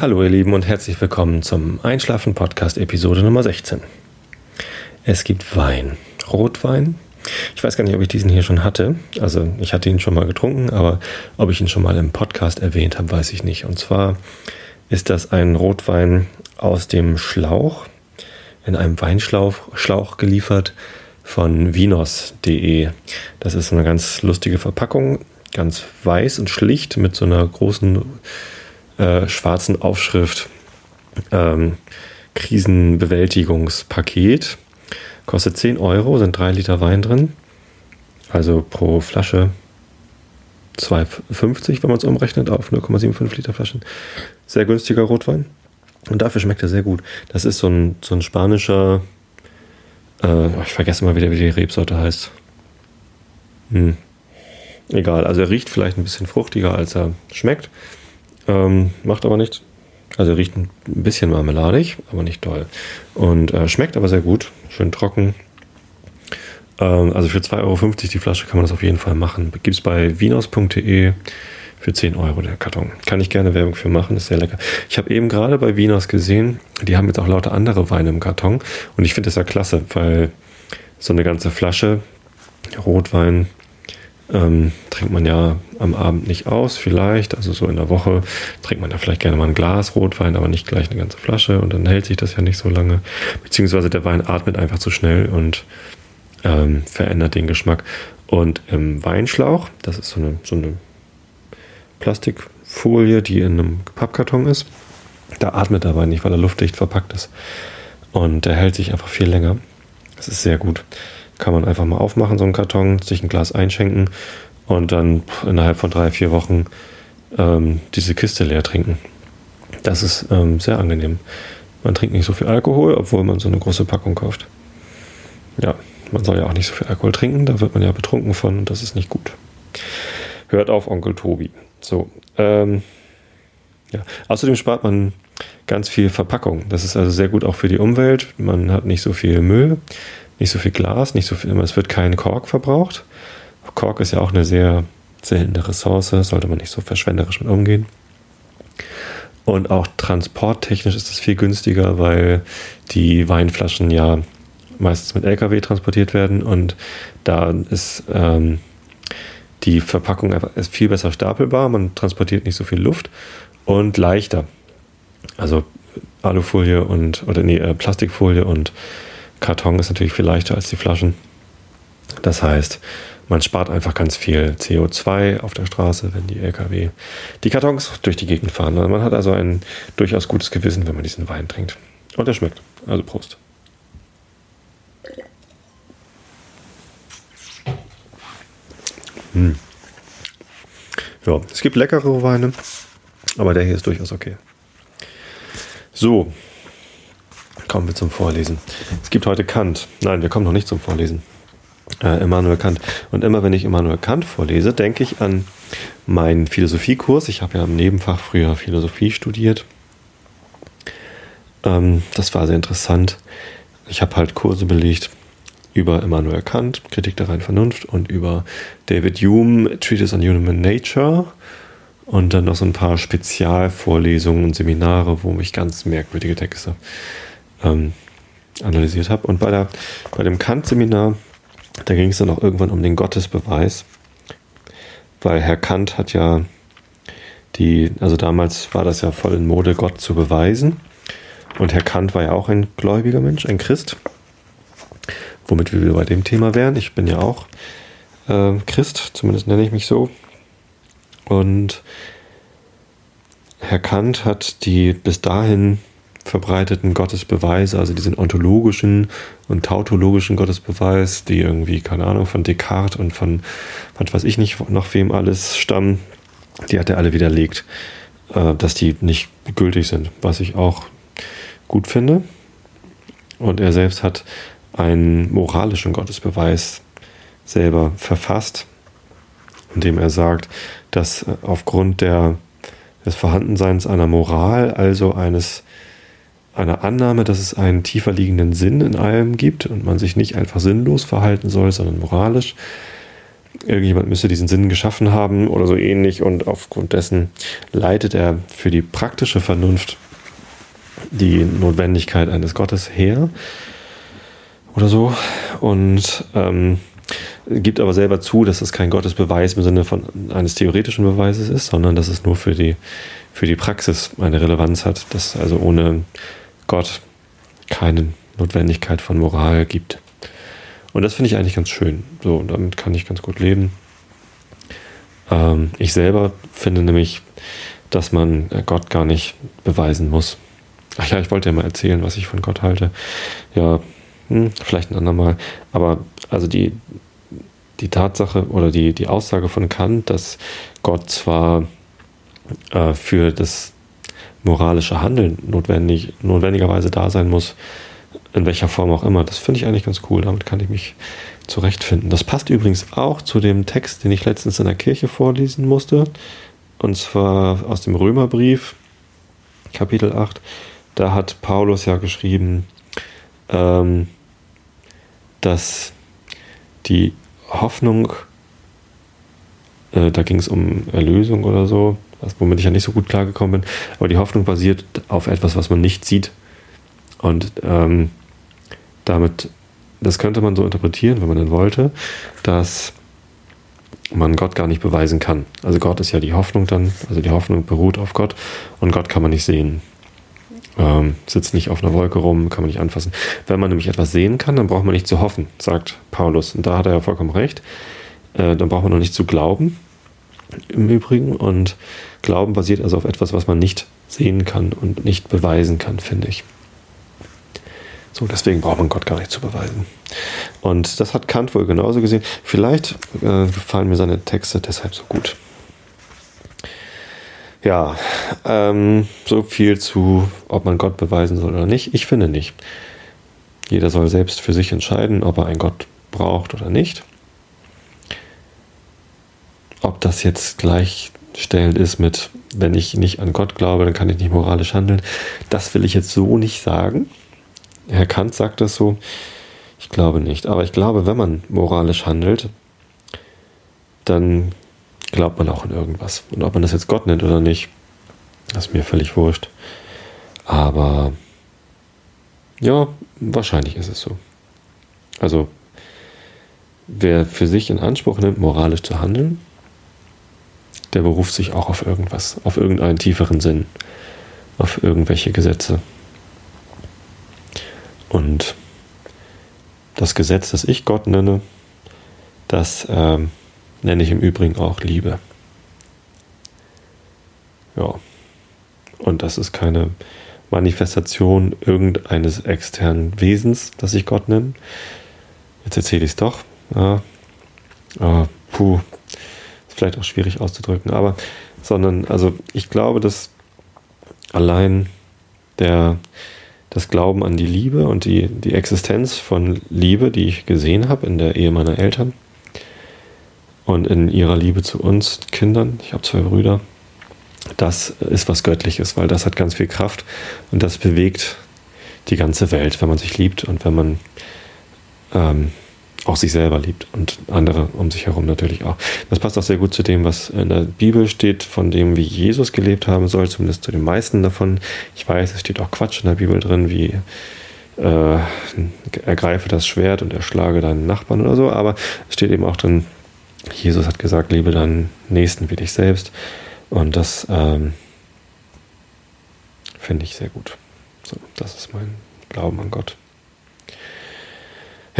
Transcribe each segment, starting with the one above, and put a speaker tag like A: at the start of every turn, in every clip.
A: Hallo ihr Lieben und herzlich willkommen zum Einschlafen Podcast Episode Nummer 16. Es gibt Wein, Rotwein. Ich weiß gar nicht, ob ich diesen hier schon hatte. Also ich hatte ihn schon mal getrunken, aber ob ich ihn schon mal im Podcast erwähnt habe, weiß ich nicht. Und zwar ist das ein Rotwein aus dem Schlauch, in einem Weinschlauch Schlauch geliefert von vinos.de. Das ist eine ganz lustige Verpackung, ganz weiß und schlicht mit so einer großen äh, schwarzen Aufschrift ähm, Krisenbewältigungspaket. Kostet 10 Euro, sind 3 Liter Wein drin. Also pro Flasche 2,50, wenn man es umrechnet auf 0,75 Liter Flaschen. Sehr günstiger Rotwein. Und dafür schmeckt er sehr gut. Das ist so ein, so ein spanischer, äh, ich vergesse mal wieder, wie die Rebsorte heißt. Hm. Egal, also er riecht vielleicht ein bisschen fruchtiger, als er schmeckt. Ähm, macht aber nichts. Also riecht ein bisschen marmeladig, aber nicht toll. Und äh, schmeckt aber sehr gut. Schön trocken. Ähm, also für 2,50 Euro die Flasche kann man das auf jeden Fall machen. Gibt es bei vinos.de für 10 Euro der Karton. Kann ich gerne Werbung für machen, ist sehr lecker. Ich habe eben gerade bei Vinos gesehen, die haben jetzt auch lauter andere Weine im Karton. Und ich finde das ja klasse, weil so eine ganze Flasche Rotwein ähm, trinkt man ja am Abend nicht aus, vielleicht. Also so in der Woche trinkt man ja vielleicht gerne mal ein Glas Rotwein, aber nicht gleich eine ganze Flasche und dann hält sich das ja nicht so lange. Beziehungsweise der Wein atmet einfach zu schnell und ähm, verändert den Geschmack. Und im Weinschlauch, das ist so eine, so eine Plastikfolie, die in einem Pappkarton ist, da atmet der Wein nicht, weil er luftdicht verpackt ist. Und der hält sich einfach viel länger. Das ist sehr gut. Kann man einfach mal aufmachen, so einen Karton, sich ein Glas einschenken und dann innerhalb von drei, vier Wochen ähm, diese Kiste leer trinken. Das ist ähm, sehr angenehm. Man trinkt nicht so viel Alkohol, obwohl man so eine große Packung kauft. Ja, man soll ja auch nicht so viel Alkohol trinken, da wird man ja betrunken von und das ist nicht gut. Hört auf, Onkel Tobi. So, ähm, ja. Außerdem spart man ganz viel Verpackung. Das ist also sehr gut auch für die Umwelt. Man hat nicht so viel Müll nicht so viel Glas, nicht so viel, es wird kein Kork verbraucht. Kork ist ja auch eine sehr seltene Ressource, sollte man nicht so verschwenderisch mit umgehen. Und auch transporttechnisch ist es viel günstiger, weil die Weinflaschen ja meistens mit LKW transportiert werden und da ist ähm, die Verpackung einfach ist viel besser stapelbar, man transportiert nicht so viel Luft und leichter. Also Alufolie und oder nee, äh, Plastikfolie und Karton ist natürlich viel leichter als die Flaschen. Das heißt, man spart einfach ganz viel CO2 auf der Straße, wenn die Lkw die Kartons durch die Gegend fahren. Man hat also ein durchaus gutes Gewissen, wenn man diesen Wein trinkt. Und er schmeckt. Also Prost. Hm. Ja, es gibt leckere Weine, aber der hier ist durchaus okay. So, Kommen wir zum Vorlesen. Es gibt heute Kant. Nein, wir kommen noch nicht zum Vorlesen. Äh, Immanuel Kant. Und immer wenn ich Immanuel Kant vorlese, denke ich an meinen Philosophiekurs. Ich habe ja im Nebenfach früher Philosophie studiert. Ähm, das war sehr interessant. Ich habe halt Kurse belegt über Immanuel Kant, Kritik der reinen Vernunft und über David Hume, Treatise on Human Nature und dann noch so ein paar Spezialvorlesungen und Seminare, wo mich ganz merkwürdige Texte ähm, analysiert habe. Und bei, der, bei dem Kant-Seminar, da ging es dann auch irgendwann um den Gottesbeweis, weil Herr Kant hat ja die, also damals war das ja voll in Mode, Gott zu beweisen. Und Herr Kant war ja auch ein gläubiger Mensch, ein Christ. Womit wir wieder bei dem Thema wären. Ich bin ja auch äh, Christ, zumindest nenne ich mich so. Und Herr Kant hat die bis dahin verbreiteten Gottesbeweise, also diesen ontologischen und tautologischen Gottesbeweis, die irgendwie, keine Ahnung, von Descartes und von, was weiß ich nicht, noch wem alles stammen, die hat er alle widerlegt, äh, dass die nicht gültig sind, was ich auch gut finde. Und er selbst hat einen moralischen Gottesbeweis selber verfasst, indem er sagt, dass äh, aufgrund der, des Vorhandenseins einer Moral, also eines einer Annahme, dass es einen tiefer liegenden Sinn in allem gibt und man sich nicht einfach sinnlos verhalten soll, sondern moralisch, irgendjemand müsste diesen Sinn geschaffen haben oder so ähnlich und aufgrund dessen leitet er für die praktische Vernunft die Notwendigkeit eines Gottes her oder so und ähm, gibt aber selber zu, dass es kein Gottesbeweis im Sinne von eines theoretischen Beweises ist, sondern dass es nur für die, für die Praxis eine Relevanz hat, dass also ohne Gott keine Notwendigkeit von Moral gibt. Und das finde ich eigentlich ganz schön. So, damit kann ich ganz gut leben. Ähm, ich selber finde nämlich, dass man Gott gar nicht beweisen muss. Ach ja, ich wollte ja mal erzählen, was ich von Gott halte. Ja, hm, vielleicht ein andermal. Aber also die, die Tatsache oder die, die Aussage von Kant, dass Gott zwar äh, für das moralische Handeln notwendig, notwendigerweise da sein muss, in welcher Form auch immer, das finde ich eigentlich ganz cool. Damit kann ich mich zurechtfinden. Das passt übrigens auch zu dem Text, den ich letztens in der Kirche vorlesen musste. Und zwar aus dem Römerbrief, Kapitel 8. Da hat Paulus ja geschrieben, ähm, dass die Hoffnung, äh, da ging es um Erlösung oder so, womit ich ja nicht so gut klargekommen bin, aber die Hoffnung basiert auf etwas, was man nicht sieht. Und ähm, damit, das könnte man so interpretieren, wenn man denn wollte, dass man Gott gar nicht beweisen kann. Also Gott ist ja die Hoffnung dann, also die Hoffnung beruht auf Gott und Gott kann man nicht sehen. Ähm, sitzt nicht auf einer Wolke rum, kann man nicht anfassen. Wenn man nämlich etwas sehen kann, dann braucht man nicht zu hoffen, sagt Paulus. Und da hat er ja vollkommen recht. Äh, dann braucht man noch nicht zu glauben, im Übrigen. Und Glauben basiert also auf etwas, was man nicht sehen kann und nicht beweisen kann, finde ich. So, deswegen braucht man Gott gar nicht zu beweisen. Und das hat Kant wohl genauso gesehen. Vielleicht äh, gefallen mir seine Texte deshalb so gut. Ja, ähm, so viel zu, ob man Gott beweisen soll oder nicht. Ich finde nicht. Jeder soll selbst für sich entscheiden, ob er einen Gott braucht oder nicht. Ob das jetzt gleichstellend ist mit, wenn ich nicht an Gott glaube, dann kann ich nicht moralisch handeln, das will ich jetzt so nicht sagen. Herr Kant sagt das so. Ich glaube nicht. Aber ich glaube, wenn man moralisch handelt, dann glaubt man auch an irgendwas. Und ob man das jetzt Gott nennt oder nicht, ist mir völlig wurscht. Aber ja, wahrscheinlich ist es so. Also, wer für sich in Anspruch nimmt, moralisch zu handeln, der beruft sich auch auf irgendwas, auf irgendeinen tieferen Sinn, auf irgendwelche Gesetze. Und das Gesetz, das ich Gott nenne, das ähm, nenne ich im Übrigen auch Liebe. Ja. Und das ist keine Manifestation irgendeines externen Wesens, das ich Gott nenne. Jetzt erzähle ich es doch. Ja. Ah, puh, vielleicht auch schwierig auszudrücken, aber sondern, also ich glaube, dass allein der, das Glauben an die Liebe und die, die Existenz von Liebe, die ich gesehen habe in der Ehe meiner Eltern, und in ihrer Liebe zu uns Kindern, ich habe zwei Brüder, das ist was Göttliches, weil das hat ganz viel Kraft und das bewegt die ganze Welt, wenn man sich liebt und wenn man ähm, auch sich selber liebt und andere um sich herum natürlich auch. Das passt auch sehr gut zu dem, was in der Bibel steht, von dem, wie Jesus gelebt haben soll, zumindest zu den meisten davon. Ich weiß, es steht auch Quatsch in der Bibel drin, wie äh, ergreife das Schwert und erschlage deinen Nachbarn oder so, aber es steht eben auch drin, Jesus hat gesagt, liebe deinen Nächsten wie dich selbst. Und das ähm, finde ich sehr gut. So, das ist mein Glauben an Gott.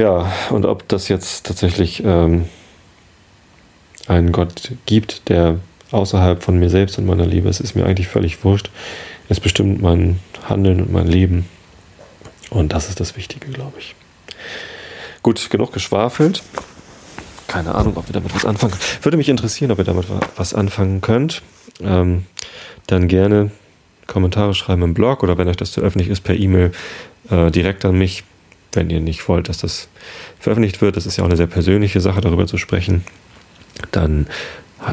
A: Ja, und ob das jetzt tatsächlich ähm, einen Gott gibt, der außerhalb von mir selbst und meiner Liebe ist, ist mir eigentlich völlig wurscht. Es bestimmt mein Handeln und mein Leben. Und das ist das Wichtige, glaube ich. Gut, genug geschwafelt. Keine Ahnung, ob ihr damit was anfangen könnt. Würde mich interessieren, ob ihr damit was anfangen könnt. Ähm, dann gerne Kommentare schreiben im Blog oder wenn euch das zu öffentlich ist, per E-Mail äh, direkt an mich, wenn ihr nicht wollt, dass das veröffentlicht wird. Das ist ja auch eine sehr persönliche Sache, darüber zu sprechen. Dann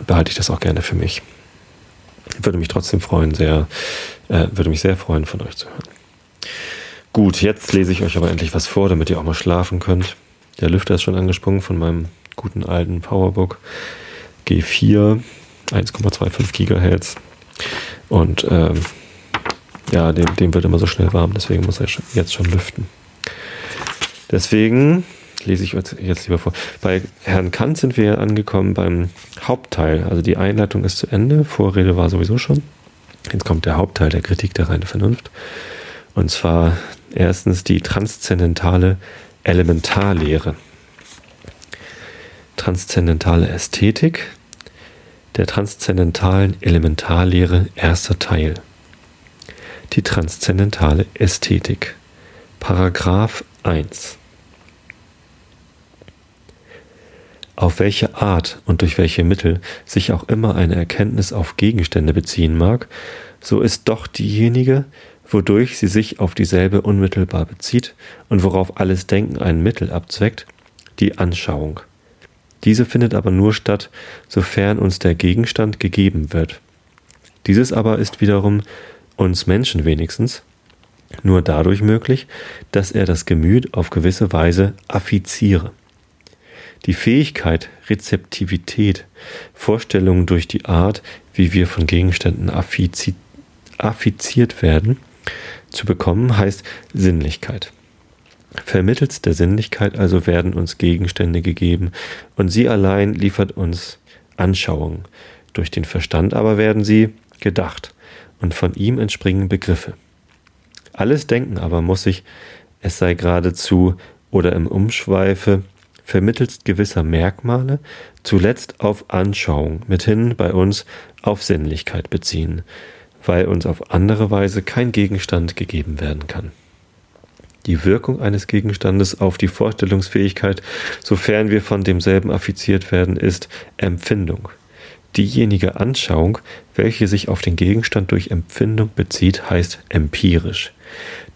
A: behalte ich das auch gerne für mich. Würde mich trotzdem freuen, sehr, äh, würde mich sehr freuen, von euch zu hören. Gut, jetzt lese ich euch aber endlich was vor, damit ihr auch mal schlafen könnt. Der Lüfter ist schon angesprungen von meinem guten alten Powerbook G4, 1,25 Gigahertz. Und ähm, ja, dem, dem wird immer so schnell warm, deswegen muss er jetzt schon lüften. Deswegen lese ich jetzt lieber vor. Bei Herrn Kant sind wir angekommen beim Hauptteil. Also die Einleitung ist zu Ende, Vorrede war sowieso schon. Jetzt kommt der Hauptteil der Kritik der reinen Vernunft. Und zwar erstens die transzendentale Elementarlehre. Transzendentale Ästhetik der transzendentalen Elementarlehre erster Teil. Die transzendentale Ästhetik. Paragraph 1. Auf welche Art und durch welche Mittel sich auch immer eine Erkenntnis auf Gegenstände beziehen mag, so ist doch diejenige, wodurch sie sich auf dieselbe unmittelbar bezieht und worauf alles Denken ein Mittel abzweckt, die Anschauung. Diese findet aber nur statt, sofern uns der Gegenstand gegeben wird. Dieses aber ist wiederum uns Menschen wenigstens nur dadurch möglich, dass er das Gemüt auf gewisse Weise affiziere. Die Fähigkeit, Rezeptivität, Vorstellungen durch die Art, wie wir von Gegenständen affizi affiziert werden, zu bekommen, heißt Sinnlichkeit. Vermittels der Sinnlichkeit also werden uns Gegenstände gegeben, und sie allein liefert uns Anschauungen. Durch den Verstand aber werden sie gedacht, und von ihm entspringen Begriffe. Alles Denken aber muss sich, es sei geradezu oder im Umschweife, vermittels gewisser Merkmale zuletzt auf Anschauung, mithin bei uns auf Sinnlichkeit beziehen, weil uns auf andere Weise kein Gegenstand gegeben werden kann. Die Wirkung eines Gegenstandes auf die Vorstellungsfähigkeit, sofern wir von demselben affiziert werden, ist Empfindung. Diejenige Anschauung, welche sich auf den Gegenstand durch Empfindung bezieht, heißt empirisch.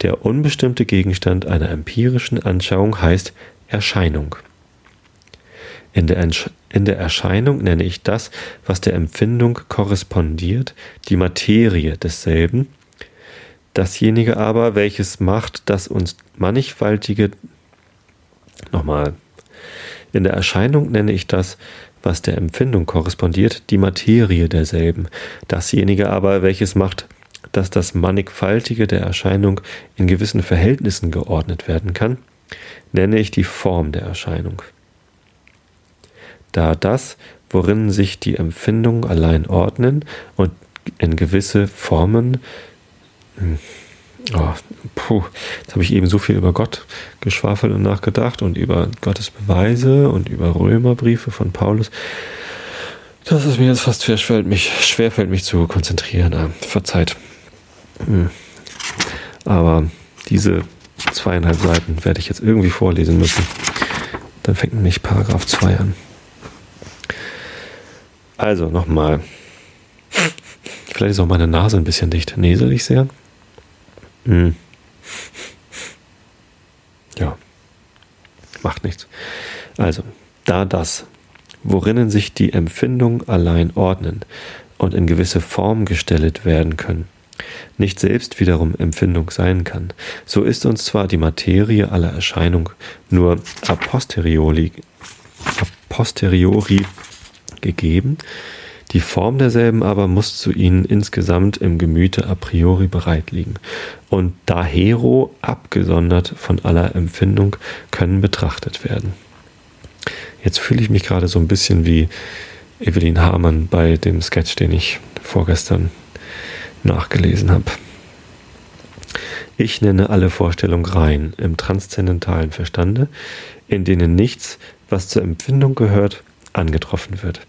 A: Der unbestimmte Gegenstand einer empirischen Anschauung heißt Erscheinung. In der, in der Erscheinung nenne ich das, was der Empfindung korrespondiert, die Materie desselben. Dasjenige aber, welches macht, dass uns mannigfaltige, nochmal, in der Erscheinung nenne ich das, was der Empfindung korrespondiert, die Materie derselben. Dasjenige aber, welches macht, dass das Mannigfaltige der Erscheinung in gewissen Verhältnissen geordnet werden kann, nenne ich die Form der Erscheinung da das, worin sich die Empfindungen allein ordnen und in gewisse Formen hm, Oh, puh, jetzt habe ich eben so viel über Gott geschwafelt und nachgedacht und über Gottes Beweise und über Römerbriefe von Paulus, dass es mir jetzt fast schwerfällt, mich, schwerfällt, mich zu konzentrieren. Ah, verzeiht. Hm. Aber diese zweieinhalb Seiten werde ich jetzt irgendwie vorlesen müssen. Dann fängt nämlich Paragraph 2 an. Also nochmal. Vielleicht ist auch meine Nase ein bisschen dicht. Näsel ich sehr? Hm. Ja. Macht nichts. Also, da das, worinnen sich die Empfindungen allein ordnen und in gewisse Form gestellt werden können, nicht selbst wiederum Empfindung sein kann, so ist uns zwar die Materie aller Erscheinung nur a posteriori, a posteriori gegeben. Die Form derselben aber muss zu ihnen insgesamt im Gemüte a priori bereit liegen und dahero abgesondert von aller Empfindung können betrachtet werden. Jetzt fühle ich mich gerade so ein bisschen wie Evelyn Hamann bei dem Sketch, den ich vorgestern nachgelesen habe. Ich nenne alle Vorstellungen rein im transzendentalen Verstande, in denen nichts, was zur Empfindung gehört, angetroffen wird.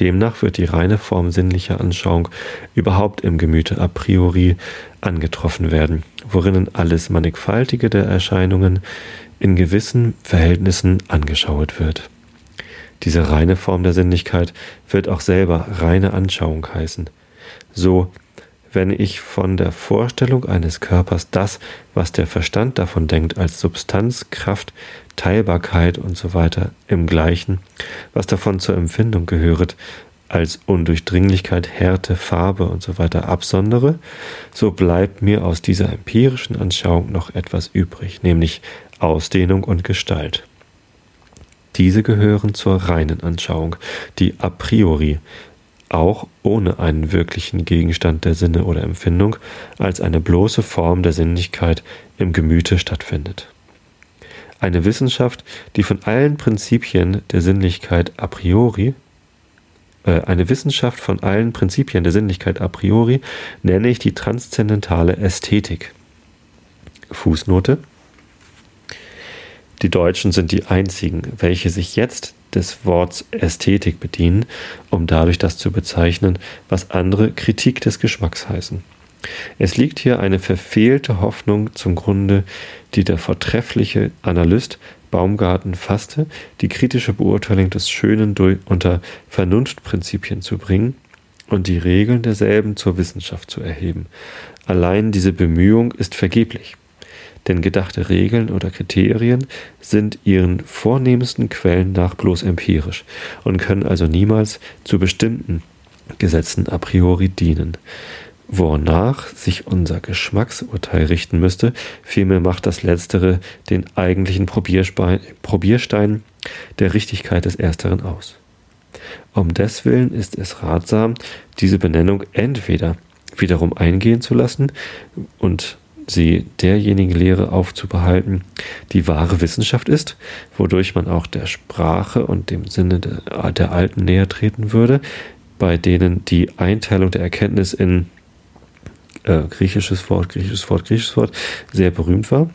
A: Demnach wird die reine Form sinnlicher Anschauung überhaupt im Gemüte a priori angetroffen werden, worinnen alles Mannigfaltige der Erscheinungen in gewissen Verhältnissen angeschaut wird. Diese reine Form der Sinnlichkeit wird auch selber reine Anschauung heißen. So, wenn ich von der Vorstellung eines Körpers das, was der Verstand davon denkt, als Substanz, Kraft, Teilbarkeit und so weiter im Gleichen, was davon zur Empfindung gehöret, als Undurchdringlichkeit, Härte, Farbe und so weiter absondere, so bleibt mir aus dieser empirischen Anschauung noch etwas übrig, nämlich Ausdehnung und Gestalt. Diese gehören zur reinen Anschauung, die a priori, auch ohne einen wirklichen Gegenstand der Sinne oder Empfindung, als eine bloße Form der Sinnlichkeit im Gemüte stattfindet. Eine Wissenschaft, die von allen Prinzipien der Sinnlichkeit a priori äh, eine Wissenschaft von allen Prinzipien der Sinnlichkeit a priori nenne ich die transzendentale Ästhetik. Fußnote. Die Deutschen sind die einzigen, welche sich jetzt des Worts Ästhetik bedienen, um dadurch das zu bezeichnen, was andere Kritik des Geschmacks heißen. Es liegt hier eine verfehlte Hoffnung zum Grunde, die der vortreffliche Analyst Baumgarten fasste, die kritische Beurteilung des Schönen durch, unter Vernunftprinzipien zu bringen und die Regeln derselben zur Wissenschaft zu erheben. Allein diese Bemühung ist vergeblich, denn gedachte Regeln oder Kriterien sind ihren vornehmsten Quellen nach bloß empirisch und können also niemals zu bestimmten Gesetzen a priori dienen wonach sich unser Geschmacksurteil richten müsste. Vielmehr macht das Letztere den eigentlichen Probierstein der Richtigkeit des Ersteren aus. Um deswillen ist es ratsam, diese Benennung entweder wiederum eingehen zu lassen und sie derjenigen Lehre aufzubehalten, die wahre Wissenschaft ist, wodurch man auch der Sprache und dem Sinne der, Alten näher treten würde, bei denen die Einteilung der Erkenntnis in äh, griechisches Wort, griechisches Wort, griechisches Wort sehr berühmt war.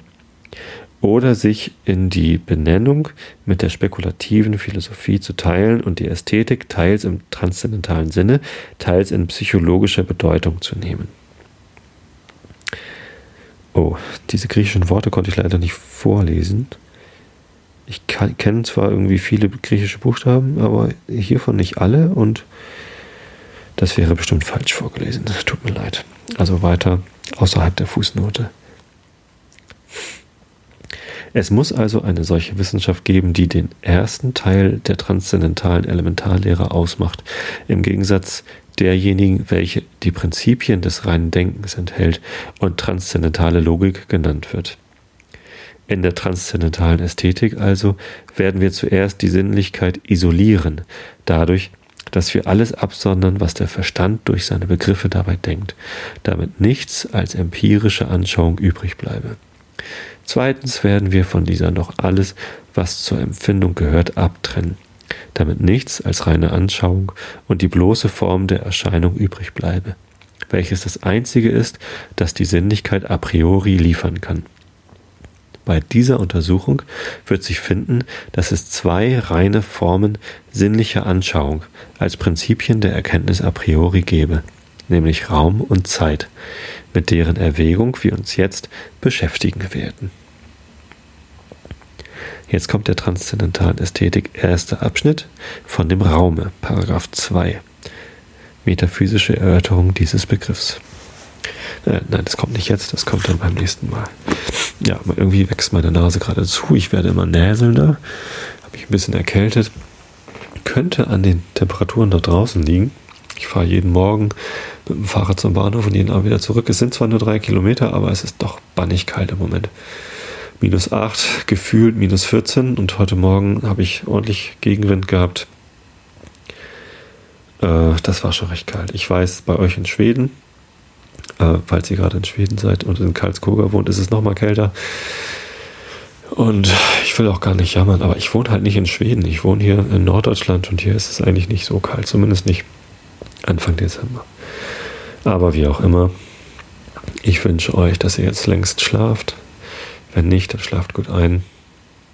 A: Oder sich in die Benennung mit der spekulativen Philosophie zu teilen und die Ästhetik teils im transzendentalen Sinne, teils in psychologischer Bedeutung zu nehmen. Oh, diese griechischen Worte konnte ich leider nicht vorlesen. Ich kenne zwar irgendwie viele griechische Buchstaben, aber hiervon nicht alle und das wäre bestimmt falsch vorgelesen. Tut mir leid. Also weiter außerhalb der Fußnote. Es muss also eine solche Wissenschaft geben, die den ersten Teil der transzendentalen Elementarlehre ausmacht, im Gegensatz derjenigen, welche die Prinzipien des reinen Denkens enthält und transzendentale Logik genannt wird. In der transzendentalen Ästhetik also werden wir zuerst die Sinnlichkeit isolieren, dadurch, dass wir alles absondern, was der Verstand durch seine Begriffe dabei denkt, damit nichts als empirische Anschauung übrig bleibe. Zweitens werden wir von dieser noch alles, was zur Empfindung gehört, abtrennen, damit nichts als reine Anschauung und die bloße Form der Erscheinung übrig bleibe, welches das einzige ist, das die Sinnlichkeit a priori liefern kann. Bei dieser Untersuchung wird sich finden, dass es zwei reine Formen sinnlicher Anschauung als Prinzipien der Erkenntnis a priori gebe, nämlich Raum und Zeit, mit deren Erwägung wir uns jetzt beschäftigen werden. Jetzt kommt der transzendentalen Ästhetik erste Abschnitt von dem Raume, Paragraph 2. Metaphysische Erörterung dieses Begriffs. Äh, nein, das kommt nicht jetzt, das kommt dann beim nächsten Mal. Ja, irgendwie wächst meine Nase gerade zu. Ich werde immer näselnder. Habe mich ein bisschen erkältet. Könnte an den Temperaturen da draußen liegen. Ich fahre jeden Morgen mit dem Fahrrad zum Bahnhof und jeden Abend wieder zurück. Es sind zwar nur drei Kilometer, aber es ist doch bannig kalt im Moment. Minus 8, gefühlt minus 14 und heute Morgen habe ich ordentlich Gegenwind gehabt. Äh, das war schon recht kalt. Ich weiß, bei euch in Schweden äh, falls ihr gerade in Schweden seid und in Karlskoga wohnt, ist es nochmal kälter. Und ich will auch gar nicht jammern, aber ich wohne halt nicht in Schweden. Ich wohne hier in Norddeutschland und hier ist es eigentlich nicht so kalt, zumindest nicht Anfang Dezember. Aber wie auch immer, ich wünsche euch, dass ihr jetzt längst schlaft. Wenn nicht, dann schlaft gut ein.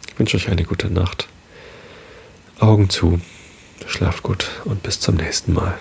A: Ich wünsche euch eine gute Nacht. Augen zu, schlaft gut und bis zum nächsten Mal.